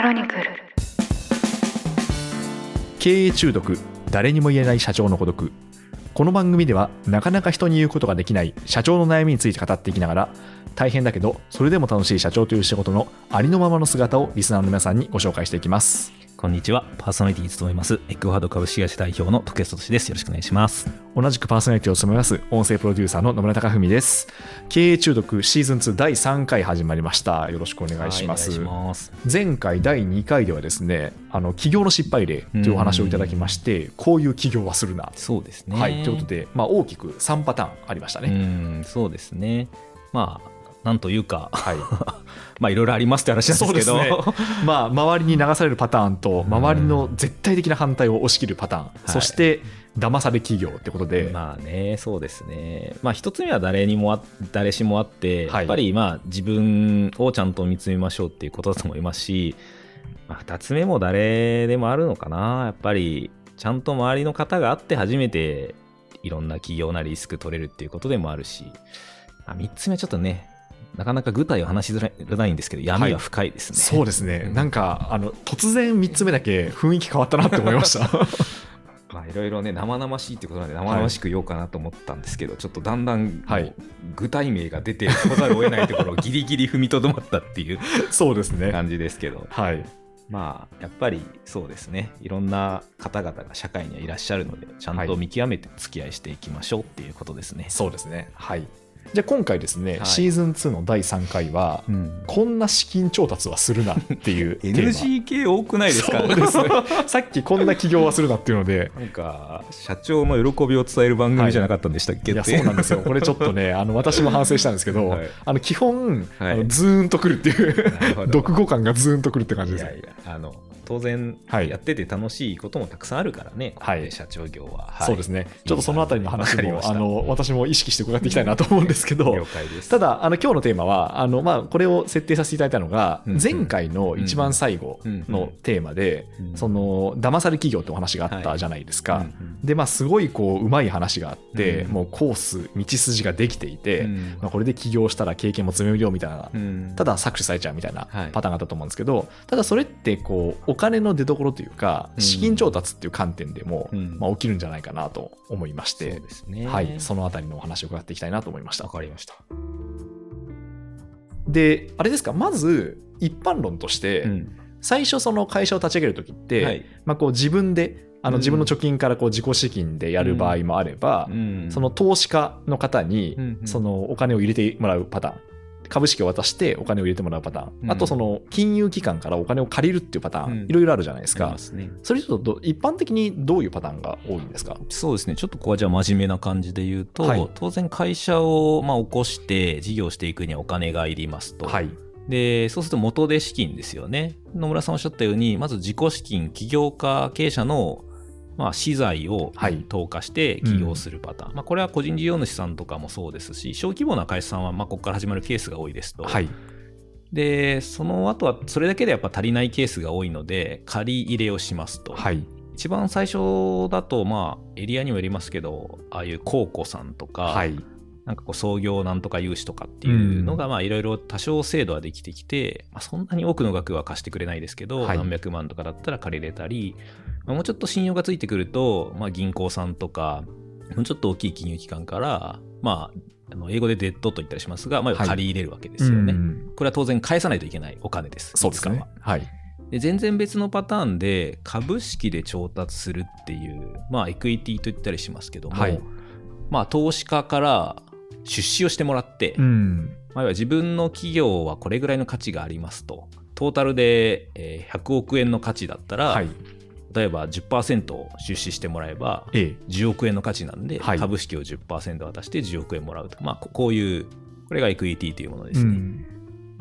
クロニクル。経営中毒誰にも言えない社長の孤独。この番組ではなかなか人に言うことができない社長の悩みについて語っていきながら大変だけどそれでも楽しい社長という仕事のありのままの姿をリスナーの皆さんにご紹介していきます。こんにちは。パーソナリティに務めます、エッグファード株式会社代表の時安俊です。よろしくお願いします。同じくパーソナリティを務めます音声プロデューサーの野村貴文です経営中毒シーズン2第3回始まりましたよろしくお願いします,、はいます。前回第2回ではですねあの起業の失敗例というお話をいただきましてこういう起業はするなそうですね。はい、ということで、まあ、大きく3パターンありましたうね。ん、そうですね。まあ、なんというか、はい、まあ、いろいろありますって話なんですけど、まあ、周りに流されるパターンとん。周りの絶対的な反対を押し切るパターン、い。そして騙され企業ってことで、まあね、そうですね。まあ、一つ目は誰にもあ、誰しもあって、はい。やっぱりまあ、自分をちゃんと見つめましょうっていうことだと思いますし、まあ、二つ目も誰でもあるのかな。やっぱり、ちゃんと周りの方があって初めて、いろんな企業なりリスク取れるっていうことでもあるし、まあ、三つ目はちょっとね、なかなか具体を話しづらいんですけど、闇は深いですね。そうですね、うんなんかあの突然3つ目だけ雰囲気変わったなって思いました。まあいろいろね生々しいってことなんで生々しく言おうかなと思ったんですけど、ちょっとだんだんはい具体名が出てこざるを得ないところを ギリギリ踏みとどまったっていう そうですね。感じですけどはい、まあやっぱりそうですねいろんな方々が社会にはいらっしゃるのでちゃんはいと見極めて付き合いしていきましょうっていうことですね。そうですね。はい。じゃあ今回ですね、はい。シーズン2の第3回は、うん。こんな資金調達はするなっていう テーマ。NG 系多くないですか？そう。ですね。さっきこんな起業はするなっていうので、なんか社長の喜びを伝える番組じゃなかったんでしたっけ、いやってそうなんですよ、これちょっとね、あの私も反省したんですけど、はい。あの基本、はい。あのズーンとくるっていうなるほど。読語感がズーンとくるって感じです。ね。いやいやあの当然はい。やってて楽しいこともたくさんあるからね、はい。社長業は、はい。そうですね、ちょっとそのあたりの話もあの私も意識して伺っていきたいなと思うんですけどただ、あの今日のテーマは、あのまあ、これを設定させていただいたのが、うんうん。前回の一番最後のテーマで、うんその騙され企業ってお話があったじゃないですか。うんうんで、まあ、すごいこううまい話があって、うんもうコース、道筋ができていて、うんまあ、これで起業したら経験も積めるよみたいなうんただ搾取されちゃうみたいなはい。パターンがあったと思うんですけど、ただそれってこうお金の出所というかうん。資金調達っていう観点でも、うん。まあ、起きるんじゃないかなと思いまして、ね。はい、そのあたりのお話を伺っていきたいなと思いました。わ。かりました、であれですかまず一般論として、うん。最初その会社を立ち上げるときって、はい。まあ、こう自分であのうん。自分の貯金からこう自己資金でやる場合もあれば、うん。その投資家の方にそのお金を入れてもらうパターン。株式を渡してお金を入れてもらうパターン、うん。あとその金融機関からお金を借りるっていうパターン、うん。いろいろあるじゃないですか。すね。それちょっとど一般的にどういうパターンが多いんですか？そうですね。ちょっとここはじゃあ真面目な感じで言うと、はい。当然会社をまあ起こして事業していくにはお金がいりますと、はい。でそうすると元で資金ですよね。野村さんおっしゃったようにまず自己資金起業家経営者のまあ資材をはい投下して起業するパターン、まあ、これは個人事業主さんとかもそうですし小規模な会社さんはまあここから始まるケースが多いですと、はい。でその後はそれだけでやっぱ足りないケースが多いので借り入れをしますと、はい。一番最初だとまあエリアにもよりますけどああいう公庫さんとか、はい。なんかこう創業なんとか融資とかっていうのがまあいろいろ多少制度はできてきて、まあ、そんなに多くの額は貸してくれないですけど、はい。何百万とかだったら借りれたり、まあもうちょっと信用がついてくると、まあ、銀行さんとかもうちょっと大きい金融機関からまああの英語でデッドと言ったりしますが、まあ、はい。借り入れるわけですよね、うん。これは当然返さないといけないお金ですそうですね。はい。で全然別のパターンで株式で調達するっていう、まあ、エクイティと言ったりしますけども、はい。まあ、投資家から出資をしてもらって、うん。まあ、自分の企業はこれぐらいの価値がありますとトータルでえー100億円の価値だったら、はい。例えば10%を出資してもらえば A。10億円の価値なんで、はい株式を10%渡して10億円もらうと、まあ、ここういうこれがエクイティというものですね。うん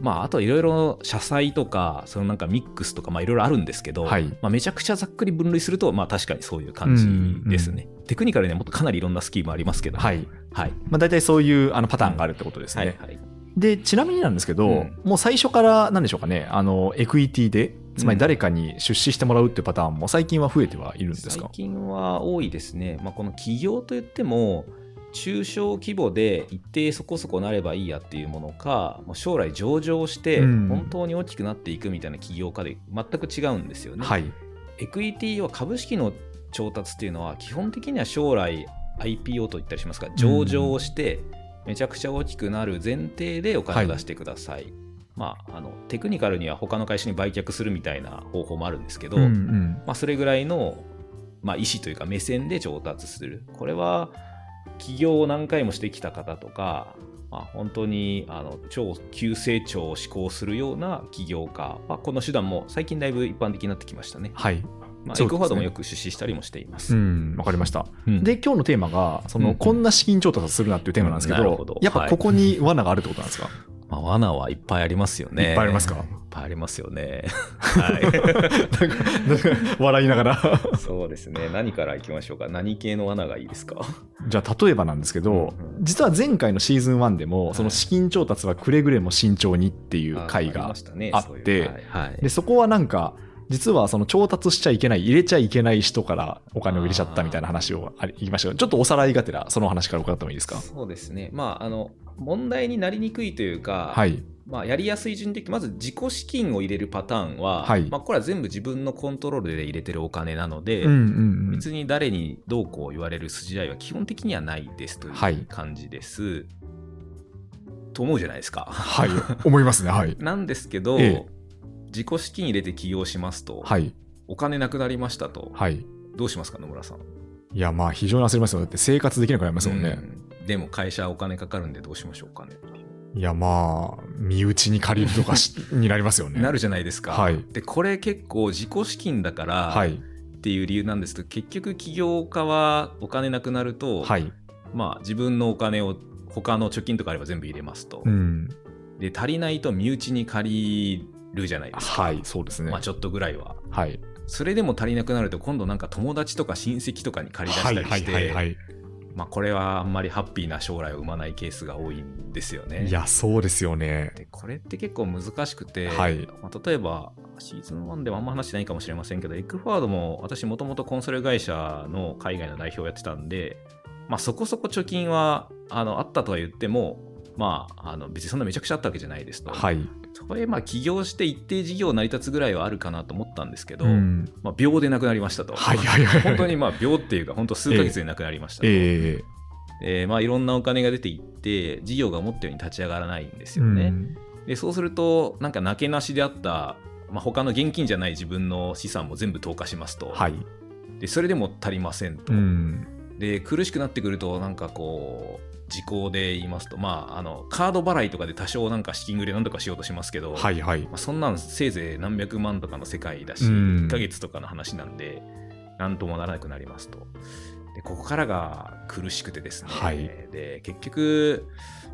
まあ、あとはいろいろ社債とかそのなんかミックスとかまあいろいろあるんですけど、はい。まあ、めちゃくちゃざっくり分類するとまあ確かにそういう感じですね、テクニカルにはもっとかなりいろんなスキームありますけど、はい。はい。まあ、大体そういうあのパターンがあるってことですね。はいはい。で、ちなみになんですけど、うん。もう最初からなんでしょうかね、あの、エクイティで、つまり誰かに出資してもらうっていうパターンも最近は増えてはいるんですか？最近は多いですね、まあ、この起業といっても中小規模で一定そこそこなればいいやっていうものか将来上場してうん本当に大きくなっていくみたいな起業家で全く違うんですよね。はい。エクイティは株式の調達っていうのは基本的には将来 IPO と言ったりしますが上場をしてめちゃくちゃ大きくなる前提でお金を出してください。まあ、あのテクニカルには他の会社に売却するみたいな方法もあるんですけど、うんうんまあ、それぐらいの、まあ、意思というか目線で調達する。これは起業を何回もしてきた方とか、まあ、本当にあの超急成長を志向するような起業家、まあ、この手段も最近だいぶ一般的になってきましたね。はい。まあ、エクフォワードもよく出資したりもしています。うん、わかりました。うんで、今日のテーマが、その、うんこんな資金調達するなっていうテーマなんですけどなるほど、やっぱここに罠があるってことなんですか？まあ、罠はいっぱいありますよね。いっぱいありますか？ありますよね。はい。なんか、なんか笑いながら。そうですね。何からいきましょうか？何系の罠がいいですか？じゃあ、例えばなんですけど、うんうん実は前回のシーズン1でも、その資金調達はくれぐれも慎重にっていう回があってそういうはいはいで、そこはなんか、実はその調達しちゃいけない、入れちゃいけない人からお金を入れちゃったみたいな話を言いましたけど、ちょっとおさらいがてら、その話から伺ってもいいですか？そうですね。まあ、あの、問題になりにくいというか、はい。まあ、やりやすい順的まず自己資金を入れるパターンは、はいまあ、これは全部自分のコントロールで入れてるお金なので、うんうんうん。別に誰にどうこう言われる筋合いは基本的にはないですといはいう感じです。と思うじゃないですか。はい。思いますね。はい。なんですけど、ええ自己資金入れて起業しますと、はい。お金なくなりましたと、はい。どうしますか、野村さん？いや、まあ、非常に焦りますよ。だって生活できなくなりますもんね。うんでも会社お金かかるんでどうしましょうかね。いや、まあ、身内に借りるとかしになりますよね。なるじゃないですか。はいで、これ結構自己資金だから、はい。っていう理由なんですけど結局起業家はお金なくなると、はい。まあ、自分のお金を他の貯金とかあれば全部入れますと、うん。で足りないと身内に借りるじゃないですか、はい。そうですね。まあ、ちょっとぐらいははい。それでも足りなくなると今度なんか友達とか親戚とかに借り出したりして、はいはいはいまあ、これはあんまりハッピーな将来を生まないケースが多いんですよね。いや、そうですよね。でこれって結構難しくて、はいまあ、例えばシーズン1ではあんま話してないかもしれませんけどエッグフォワードも私もともとコンサル会社の海外の代表をやってたんで、まあ、そこそこ貯金はあのあったとは言っても、まあ、あの別にそんなめちゃくちゃあったわけじゃないですと。はい。それまあ起業して一定事業成り立つぐらいはあるかなと思ったんですけど、うん。まあ、秒でなくなりましたと。はいはいはい。本当にまあ秒っていうか本当数ヶ月でなくなりましたと。ええーまあ、いろんなお金が出ていって事業が思ったように立ち上がらないんですえよね。うんでそうするとなんかなけなしであった、まあ、他の現金じゃない自分の資産も全部投下しますと、はい。でそれでも足りませんと、うん。で苦しくなってくるとなんかこう時効で言いますと、まあ、あのカード払いとかで多少なんか資金繰りなんとかしようとしますけど、はいはい。まあ、そんなんせいぜい何百万とかの世界だし、うん1ヶ月とかの話なんでなんともならなくなりますと。でここからが苦しくてですね、はいで結局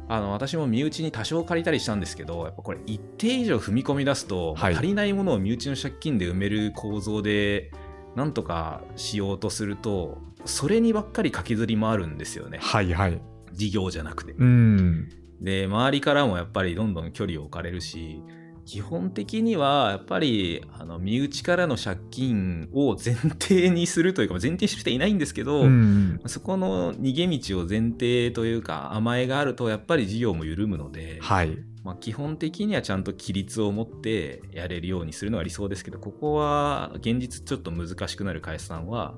あの私も身内に多少借りたりしたんですけどやっぱこれ一定以上踏み込み出すと、はい足りないものを身内の借金で埋める構造でなんとかしようとするとそれにばっかり駆けずり回るんですよねはいはい。事業じゃなくて。うん。で周りからもやっぱりどんどん距離を置かれるし基本的にはやっぱりあの身内からの借金を前提にするというか前提にしていないんですけど、うん。そこの逃げ道を前提というか甘えがあるとやっぱり事業も緩むので、はい。まあ、基本的にはちゃんと規律を持ってやれるようにするのが理想ですけどここは現実ちょっと難しくなる会社さんは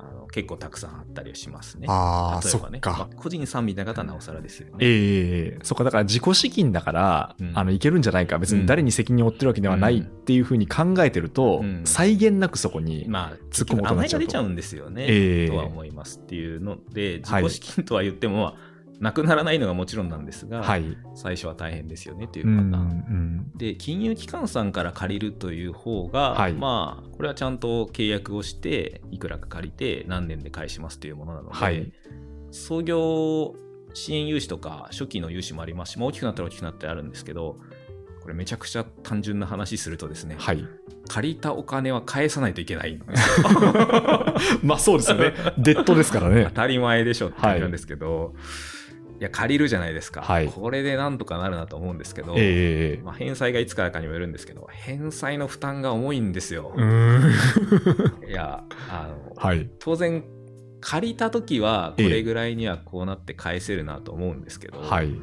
あの結構たくさんあったりはしますね。ああ、ね、そっか。まあ個人さんみたいな方はなおさらですよね。ええそっか、だから自己資金だから、うん。あの、いけるんじゃないか、別に誰に責任を負ってるわけではないっていうふうに考えてると、うん。際限なくそこに、まあ、突っ込むことになっちゃうと。甘えが出ちゃうんですよね、ええ。とは思いますっていうので、はい。自己資金とは言っても、まあなくならないのがもちろんなんですが、はい。最初は大変ですよねっていうパターン。ん。で、金融機関さんから借りるという方が、はいまあ、これはちゃんと契約をして、いくらか借りて、何年で返しますというものなので、はい創業支援融資とか、初期の融資もありますし、まあ、大きくなったら大きくなってあるんですけど、これめちゃくちゃ単純な話するとですね、はい。借りたお金は返さないといけないんですよ まあそうですよね。デッドですからね当。たり前でしょって感じなんですけど、い、や借りるじゃないですか、はいこれでなんとかなるなと思うんですけど、ええまあ、返済がいつからかにもよるんですけど返済の負担が重いんですよ。いやあの、はい。当然借りた時はこれぐらいにはこうなって返せるなと思うんですけど、はい。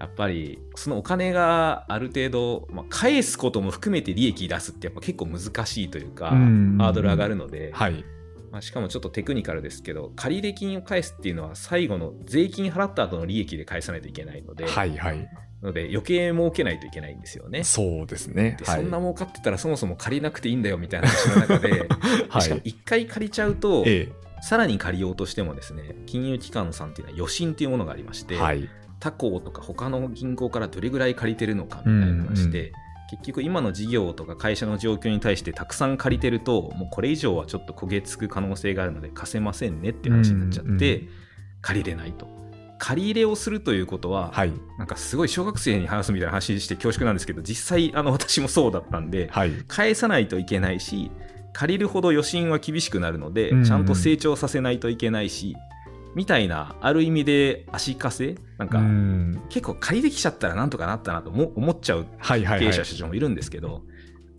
やっぱりそのお金がある程度、まあ、返すことも含めて利益出すってやっぱ結構難しいというか、うんハードル上がるので、はい。まあ、しかもちょっとテクニカルですけど借入金を返すっていうのは最後の税金払った後の利益で返さないといけないので、はい。はい。ので余計儲けないといけないんですよね。そうですね。ではいそんな儲かってたらそもそも借りなくていいんだよみたいな話の中で、はい。しかも1回借りちゃうと、えさらに借りようとしてもですね金融機関さんっていうのは余震っていうものがありまして、えはい。他行とか他の銀行からどれぐらい借りてるのかみたいな話で、結局今の事業とか会社の状況に対してたくさん借りてるともうこれ以上はちょっと焦げつく可能性があるので貸せませんねっていう話になっちゃって、うんうん借りれないと。借り入れをするということは、はい。なんかすごい小学生に話すみたいな話して恐縮なんですけど実際あの私もそうだったんではい。返さないといけないし借りるほど余震は厳しくなるので、うんうんちゃんと成長させないといけないしみたいなある意味で足かせ？なんか、うん結構借りてきちゃったらなんとかなったなとも思っちゃうはいはいはい経営者。社長もいるんですけど、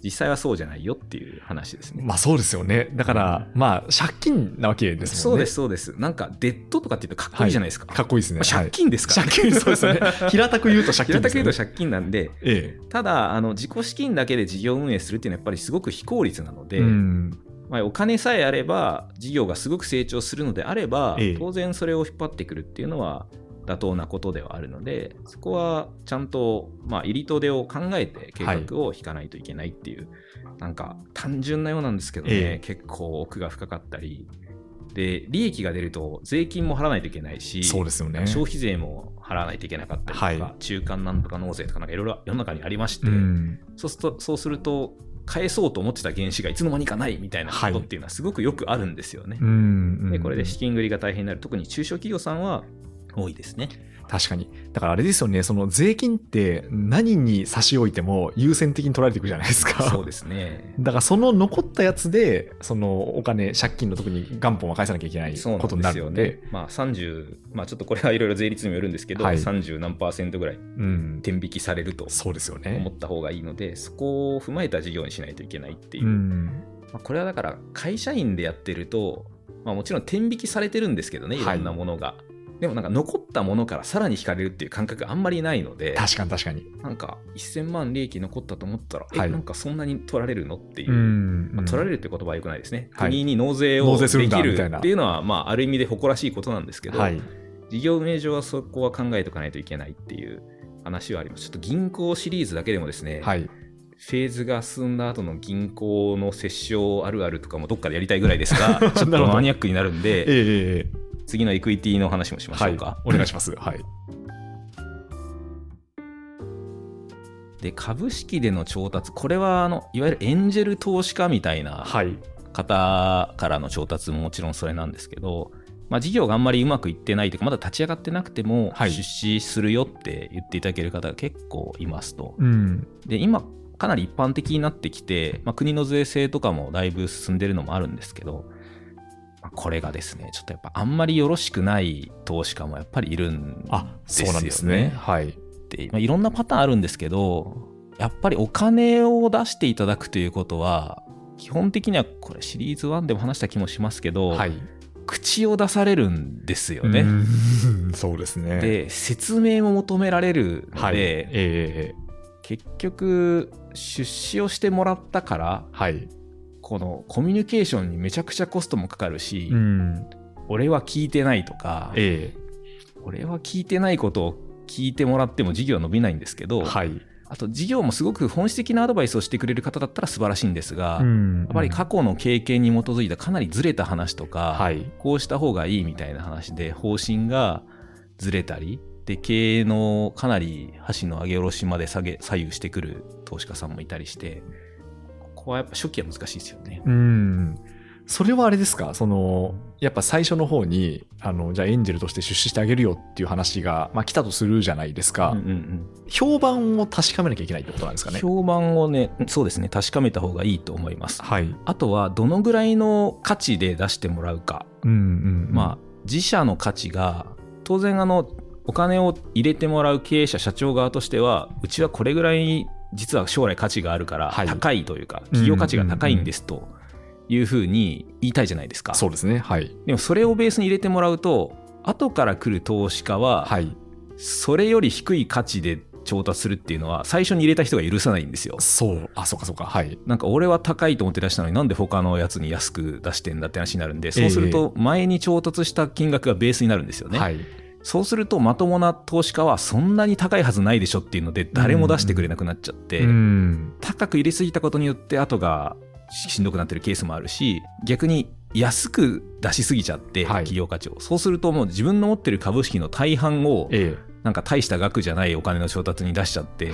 実際はそうじゃないよっていう話ですね。まあそうですよね。だから、まあ借金なわけですもんね。そうです、そうです。なんか、デッドとかって言うとかっこいいじゃないですか。かっこいいですね。まあ借金ですから、はい借金、そう ですよね。平たく言うと借金平た。く言うと借金なんで、えただ、あの自己資金だけで事業運営するっていうのはやっぱりすごく非効率なのえ。で、うん。まあ、お金さえあれば、事業がすごく成長するのであれば、ええ当然それを引っ張ってくるっていうのは妥当なことではあるので、そこはちゃんと、まあ、入りと出を考えて計画を引かないといけないっていう、なんか単純なようなんですけどね、ええ結構奥が深かったり、で、利益が出ると税金も払わないといけないし、そうですよね。消費税も払わないといけなかったりとか、はい中間なんとか納税とかなんかいろいろ世の中にありまして、うん。そうすると、そうすると、返そうと思ってた原資がいつの間にかないみたいなことっていうのはすごくよくあるんですよね。うん。で、これで資金繰りが大変になる。特に中小企業さんは多いですね。確かに。だからあれですよね、その税金って何に差し置いても優先的に取られていくじゃないですか。そうですね。だからその残ったやつで、そのお金、借金の時に元本は返さなきゃいけないそうなんことにですよねなるので、。まあ30、まあちょっとこれはいろいろ税率にもよるんですけど、はい30何パーセントぐらいうん。天引きされるとそうですよ思ね。った方がいいので、そこを踏まえた事業にしないといけないっていう。うん。まあ、これはだから会社員でやってると、まあ、もちろん天引きされてるんですけどね、いろんなものが。でもなんか残ったものからさらに引かれるっていう感覚あんまりないので、確かに確かに。なんか1000万利益残ったと思ったら、はいえ、なんかそんなに取られるのっていう。んまあ、取られるって言葉は良くないですね。はい国に納税をできるっていうのは、まあ、ある意味で誇らしいことなんですけど、はい。事業運営上はそこは考えておかないといけないっていう話はあります。ちょっと銀行シリーズだけでもですね、はい。フェーズが進んだ後の銀行の折衝あるあるとかもどっかでやりたいぐらいですが、ちょっとマニアックになるんえで、えええ次のエクイティの話もしましはいょうか。。お願いします。はい。で、株式での調達、これはあのいわゆるエンジェル投資家みたいなはい。方からの調達ももちろんそれなんですけど、まあ、事業があんまりうまくいってないというか、まだ立ち上がってなくても、はい出資するよって言っていただける方が結構いますと。うん。で、今、かなり一般的になってきて、まあ、国の税制とかもだいぶ進んでるのもあるんですけど、まあこれがですね、ちょっとやっぱあんまりよろしくない投資家もやっぱりいるんあ、ですよそうなんですね。はい。で、まあ、いろんなパターンあるんですけど、やっぱりお金を出していただくということは、基本的にはこれシリーズ1でも話した気もしますけど、はい。口を出されるんですよね。うん そうですね。で、説明も求められるので、はい。ええええ結局、出資をしてもらったから、はい。このコミュニケーションにめちゃくちゃコストもかかるし、うん。俺は聞いてないとか、え俺は聞いてないことを聞いてもらっても事業は伸びないんですけど、えはい。あと事業もすごく本質的なアドバイスをしてくれる方だったら素晴らしいんですが、やんっぱり過去の経験に基づいたかなりずれた話とか、はい。こうした方がいいみたいな話で方針がずれたり、で経営のかなり箸の上げ下ろしまで下げ左右してくる投資家さんもいたりして、はやっぱ初期は難しいですよね。うん。それはあれですか？その、やっぱ最初の方に、あの、じゃあエンジェルとして出資してあげるよっていう話が、まあ来たとするじゃないですか。うんうんうん評判を確かめなきゃいけないってことなんですかね？評判をね、そうですね、確かめた方がいいと思います。はい。あとは、どのぐらいの価値で出してもらうか。うんうん、まあ、自社の価値が、当然、あの、お金を入れてもらう経営者、社長側としては、うちはこれぐらい、実は将来価値があるから、はい高いというか、企業価値が高いんですというふうに言いたいじゃないですか。そうですね。はい。でもそれをベースに入れてもらうと後から来る投資家は、はい。それより低い価値で調達するっていうのは最初に入れた人が許さないんですよ。そう。あ、そうかそうか。はい。なんか俺は高いと思って出したのになんで他のやつに安く出してんだって話になるんでそうすると前に調達した金額がベースになるんですよね。はい。そうするとまともな投資家はそんなに高いはずないでしょっていうので誰も出してくれなくなっちゃって、うん。高く入れすぎたことによって後がしんどくなってるケースもあるし逆に安く出しすぎちゃってはい企業価値を、そうするともう自分の持ってる株式の大半をえなんか大した額じゃないお金の調達に出しちゃって。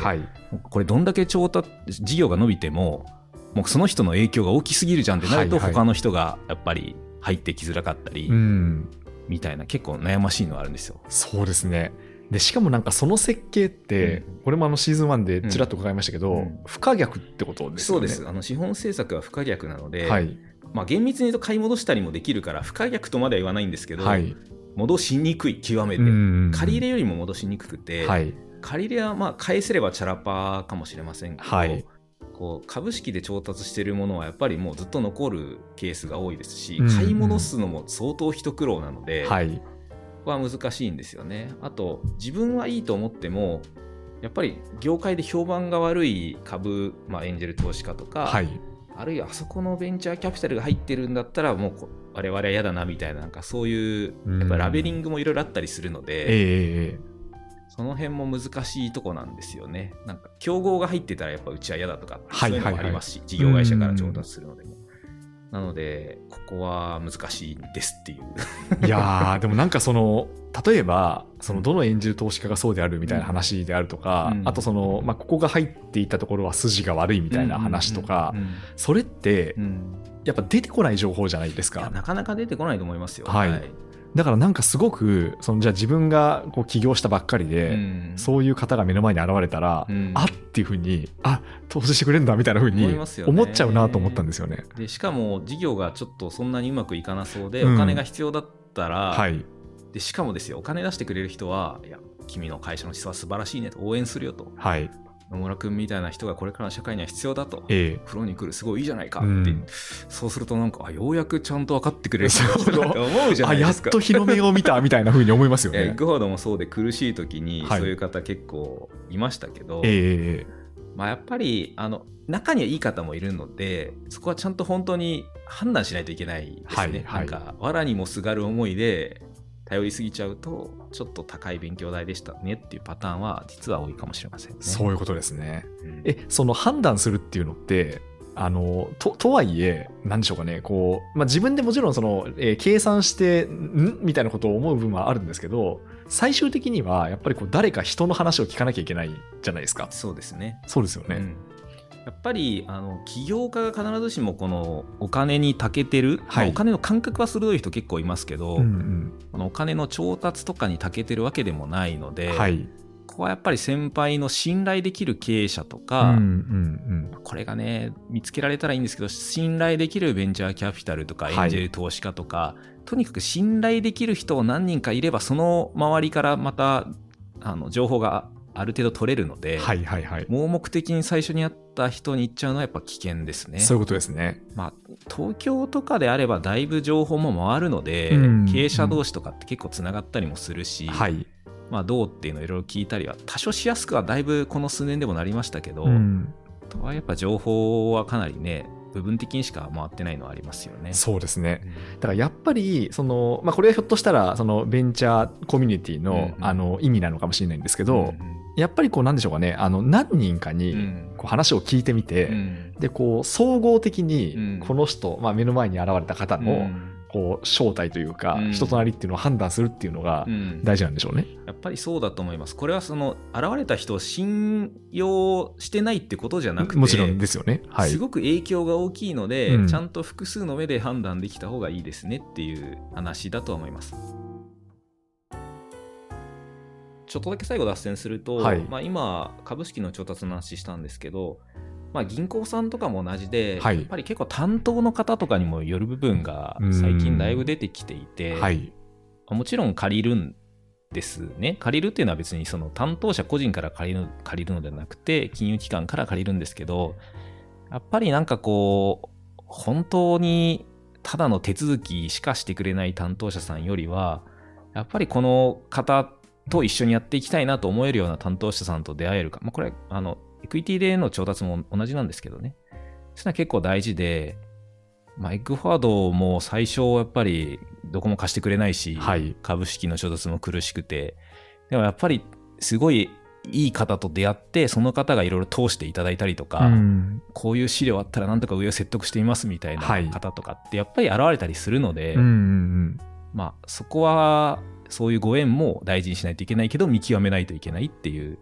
これどんだけ調達事業が伸びてももうその人の影響が大きすぎるじゃんってなると他の人がやっぱり入ってきづらかったりうん。みたいな結構悩ましいのはあるんですよ。そうですね。で、しかもなんかその設計って、うんこれもあのシーズン1でちらっと伺いましたけど、うん不可逆ってことですよね。あの資本政策は不可逆なので、はい。まあ、厳密に言うと買い戻したりもできるから不可逆とまでは言わないんですけど、はい。戻しにくい極めて、うん借り入れよりも戻しにくくて、はい。借り入れはまあ返せればチャラパーかもしれませんけど、はいこう株式で調達しているものはやっぱりもうずっと残るケースが多いですし、うんうん買い戻すのも相当一苦労なので、はい。ここは難しいんですよね。あと自分はいいと思ってもやっぱり業界で評判が悪い株、まあ、エンジェル投資家とか、はい。あるいはあそこのベンチャーキャピタルが入ってるんだったらもうこ我々は嫌だなみたいななんかそういううんやっぱラベリングもいろいろあったりするのえで、ええその辺も難しいとこなんですよね。なんか競合が入ってたらやっぱうちは嫌だとかはいそういうのもありますし、事業会社から調達するのでも。なのでここは難しいんですっていう。ええいやー、でもなんかその、例えば、そのどのエンジェル投資家がそうであるみたいな話であるとか、うんあとその、まあ、ここが入っていたところは筋が悪いみたいな話とか、それってやっぱ出てこない情報じゃないですか。なかなか出てこないと思いますよ。はいだからなんかすごく、そのじゃあ自分がこう起業したばっかりで、うんそういう方が目の前に現れたら、うんあっていうふうに、あ投資してくれるんだみたいなふうに思っちゃうなと思ったんですよね。でしかも事業がちょっとそんなにうまくいかなそうで、うんお金が必要だったら、はい。でしかもですよお金出してくれる人はいや君の会社の質は素晴らしいねと応援するよとはい。野村君みたいな人がこれからの社会には必要だと。ええ。風呂に来るすごいいいじゃないかって、うん。そうするとなんかあようやくちゃんと分かってくれる。人だって思うじゃなあ、やっいですか。と日の目を見たみたいなふうに思いますよね。グフォードもそうで苦しい時にはい。そういう方結構いましたけど、ええええ。まあ、やっぱりあの中にはいい方もいるのでそこはちゃんと本当に判断しないといけないですね。はいはい。なんか藁にもすがる思いで頼りすぎちゃうとちょっと高い勉強代でしたねっていうパターンは実は多いかもしれませんね。そういうことですね。うんえ、その判断するっていうのって、あの、と、とはいえ、なんでしょうかね、こう、まあ、自分でもちろんその、えー計算して、ん？みたいなことを思う部分はあるんですけど、最終的には、やっぱりこう、誰か人の話を聞かなきゃいけないじゃないですか。そうですね。そうですよね。うんやっぱりあの起業家が必ずしもこのお金に長けてる、はいまあお金の感覚は鋭い人結構いますけど、うんうんこのお金の調達とかに長けてるわけでもないので、はい。ここはやっぱり先輩の信頼できる経営者とうんか、うんこれがね見つけられたらいいんですけど信頼できるベンチャーキャピタルとかはいエンジェル投資家とか、とにかく信頼できる人を何人かいればその周りからまたあの情報がある程度取れるので、うん。はいはいはい。盲目的に最初に会った人に行っちゃうのはやっぱ危険ですね。そういうことですね。まあ、東京とかであればだいぶ情報も回るので、うん経営者同士とかって結構つながったりもするし、はい。まあ、どうっていうのをいろいろ聞いたりは多少しやすくはだいぶこの数年でもなりましたけど、うんとはやっぱ情報はかなりね部分的にしか回ってないのはありますよね。そうですね。うんだからやっぱりその、まあ、これはひょっとしたらそのベンチャーコミュニティの,、うんうんあの意味なのかもしれないんですけど、うんやっぱりこうなんでしょうかねあの何人かうにんこう話を聞いてみて、うんでこう総合的うんにこの人、まあ、目の前に現れた方うのんこう正体というか、うん人となりっていうのを判断するっていうのがうん大事なんでしょうね。やっぱりそうだと思います。これはその現れた人を信用してないってことじゃなくてもちろんですよね。はいす。ごく影響が大きいので、うんちゃんと複数の目で判断できた方がいいですねっていう話だとは思います。ちょっとだけ最後脱線すると、はいまあ、今株式の調達の話したんですけど、まあ、銀行さんとかも同じで、はいやっぱり結構担当の方とかにもよる部分が最近だいぶ出てきていて、はい。もちろん借りるんですね。借りるっていうのは別にその担当者個人から借りる借りるのではなくて、金融機関から借りるんですけど、やっぱりなんかこう、本当にただの手続きしかしてくれない担当者さんよりは、やっぱりこの方と一緒にやっていきたいなと思えるような担当者さんと出会えるか。まあ、これ、あの、エクイティでの調達も同じなんですけどね。それは結構大事で、まあ、エッグフォワードも最初やっぱりどこも貸してくれないし、はい。株式の調達も苦しくて、でもやっぱりすごいいい方と出会って、その方がいろいろ通していただいたりとか、うん。こういう資料あったらなんとか上を説得していますみたいなはい。方とかってやっぱり現れたりするので、うんうん。まあそこはそういうご縁も大事にしないといけないけど見極めないといけないっていう、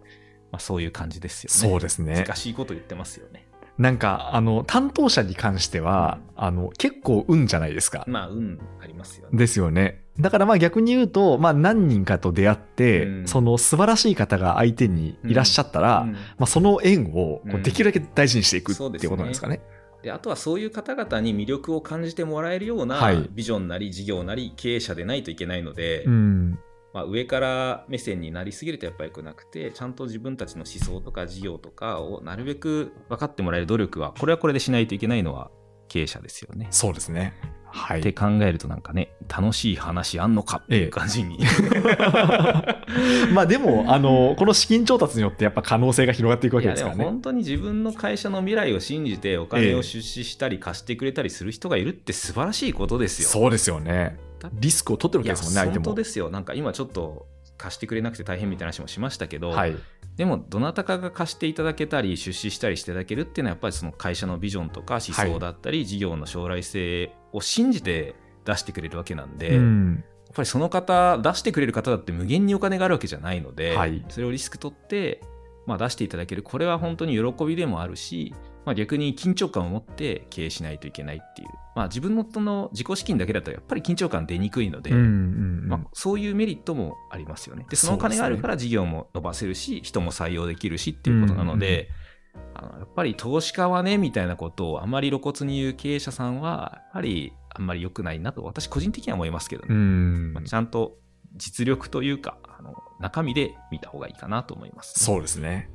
まあ、そういう感じですよね。そうですね難しいこと言ってますよね。なんかあの担当者に関しては、あの結構運じゃないですか。まあ運ありますよね。ですよね。だからまあ逆に言うと、まあ、何人かと出会って、うんその素晴らしい方が相手にいらっしゃったら、うんまあ、その縁をできるだけ大事にしていくっていうことなんですかね。であとはそういう方々に魅力を感じてもらえるようなはいビジョンなり事業なり経営者でないといけないので、うん、まあ、上から目線になりすぎるとやっぱり良くなくてちゃんと自分たちの思想とか事業とかをなるべく分かってもらえる努力はこれはこれでしないといけないのは経営者ですよね。そうですね。はい。って考えるとなんかね楽しい話あんのかっていう感じに、まあでも、あの、この資金調達によってやっぱ可能性が広がっていくわいやですからね。本当に自分の会社の未来を信じてお金を出資したり貸してくれたりする人がいるって素晴らしいことですよ。そうですよね。リスクを取ってるわけですもんね、相手も。本当ですよなんか今ちょっと貸してくれなくて大変みたいな話もしましたけど、はい。でもどなたかが貸していただけたり出資したりしていただけるっていうのはやっぱりその会社のビジョンとか思想だったり、事業の将来性を信じて出してくれるわけなんで、やっうん。ぱりその方出してくれる方だって無限にお金があるわけじゃないので、はいそれをリスク取って、まあ、出していただけるこれは本当に喜びでもあるし、まあ、逆に緊張感を持って経営しないといけないっていう、まあ、自分のその自己資金だけだとやっぱり緊張感出にくいので、うんうんうんまあ、そういうメリットもありますよね。で、そのお金があるから事業も伸ばせるし、人も採用できるしっていうことなので、あのやっぱり投資家はね、みたいなことをあまり露骨に言う経営者さんは、やっぱりあんまり良くないなと、私個人的には思いますけどね。うんまあ、ちゃんと実力というか、あの中身で見た方がいいかなと思います、そうですね。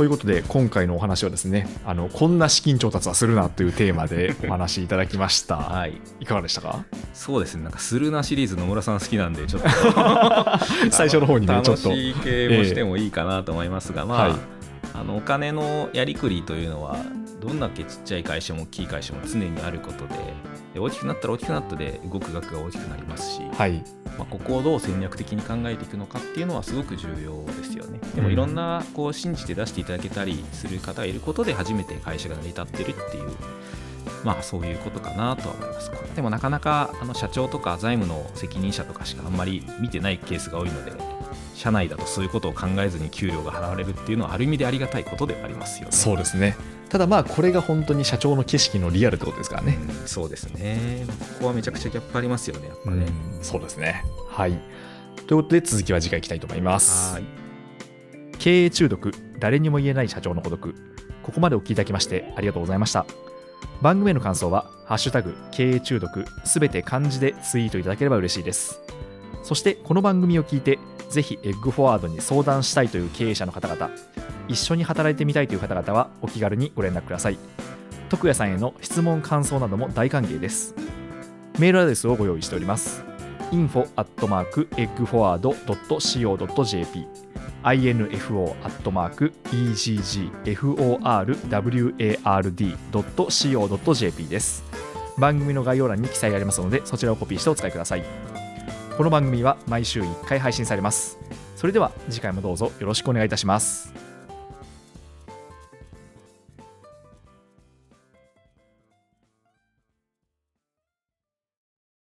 ということで今回のお話はですねあのこんな資金調達はするなというテーマで お話しいただきました、はい。いかがでしたか？そうですね。なんか、スルナシリーズ野村さん好きなんで、ちょっと。最初の方にねちょっと。楽しい系もしてもいいかなと思いますが、まあ、はい。あのお金のやりくりというのはどんだけちっちゃい会社も大きい会社も常にあることでで大きくなったら大きくなったで動く額が大きくなりますし、はいまあ、ここをどう戦略的に考えていくのかっていうのはすごく重要ですよねでもいろんなこう信じて出していただけたりする方がいることで初めて会社が成り立ってるっていうまあそういうことかなとは思います。でもなかなかあの社長とか財務の責任者とかしかあんまり見てないケースが多いので、社内だとそういうことを考えずに給料が払われるっていうのはある意味でありがたいことではありますよね。そうですねただまあこれが本当に社長の景色のリアルってことですからね、うんそうですね。ここはめちゃくちゃギャップありますよね、やっぱね。うんそうですね。はい。ということで続きは次回いきたいと思います。はい。経営中毒誰にも言えない社長の孤独。ここまでお聞きいただきましてありがとうございました。番組への感想は「ハッシュタグ経営中毒」すべて漢字でツイートいただければ嬉しいです。そしてこの番組を聞いてぜひエッグフォワードに相談したいという経営者の方々一緒に働いてみたいという方々はお気軽にご連絡ください徳谷さんへの質問感想なども大歓迎ですメールアドレスをご用意しております info at mark eggforward.co.jp info.eggforward.co.jp です。番組の概要欄に記載がありますので、そちらをコピーしてお使いください。この番組は毎週1回配信されます。それでは次回もどうぞよろしくお願いいたします。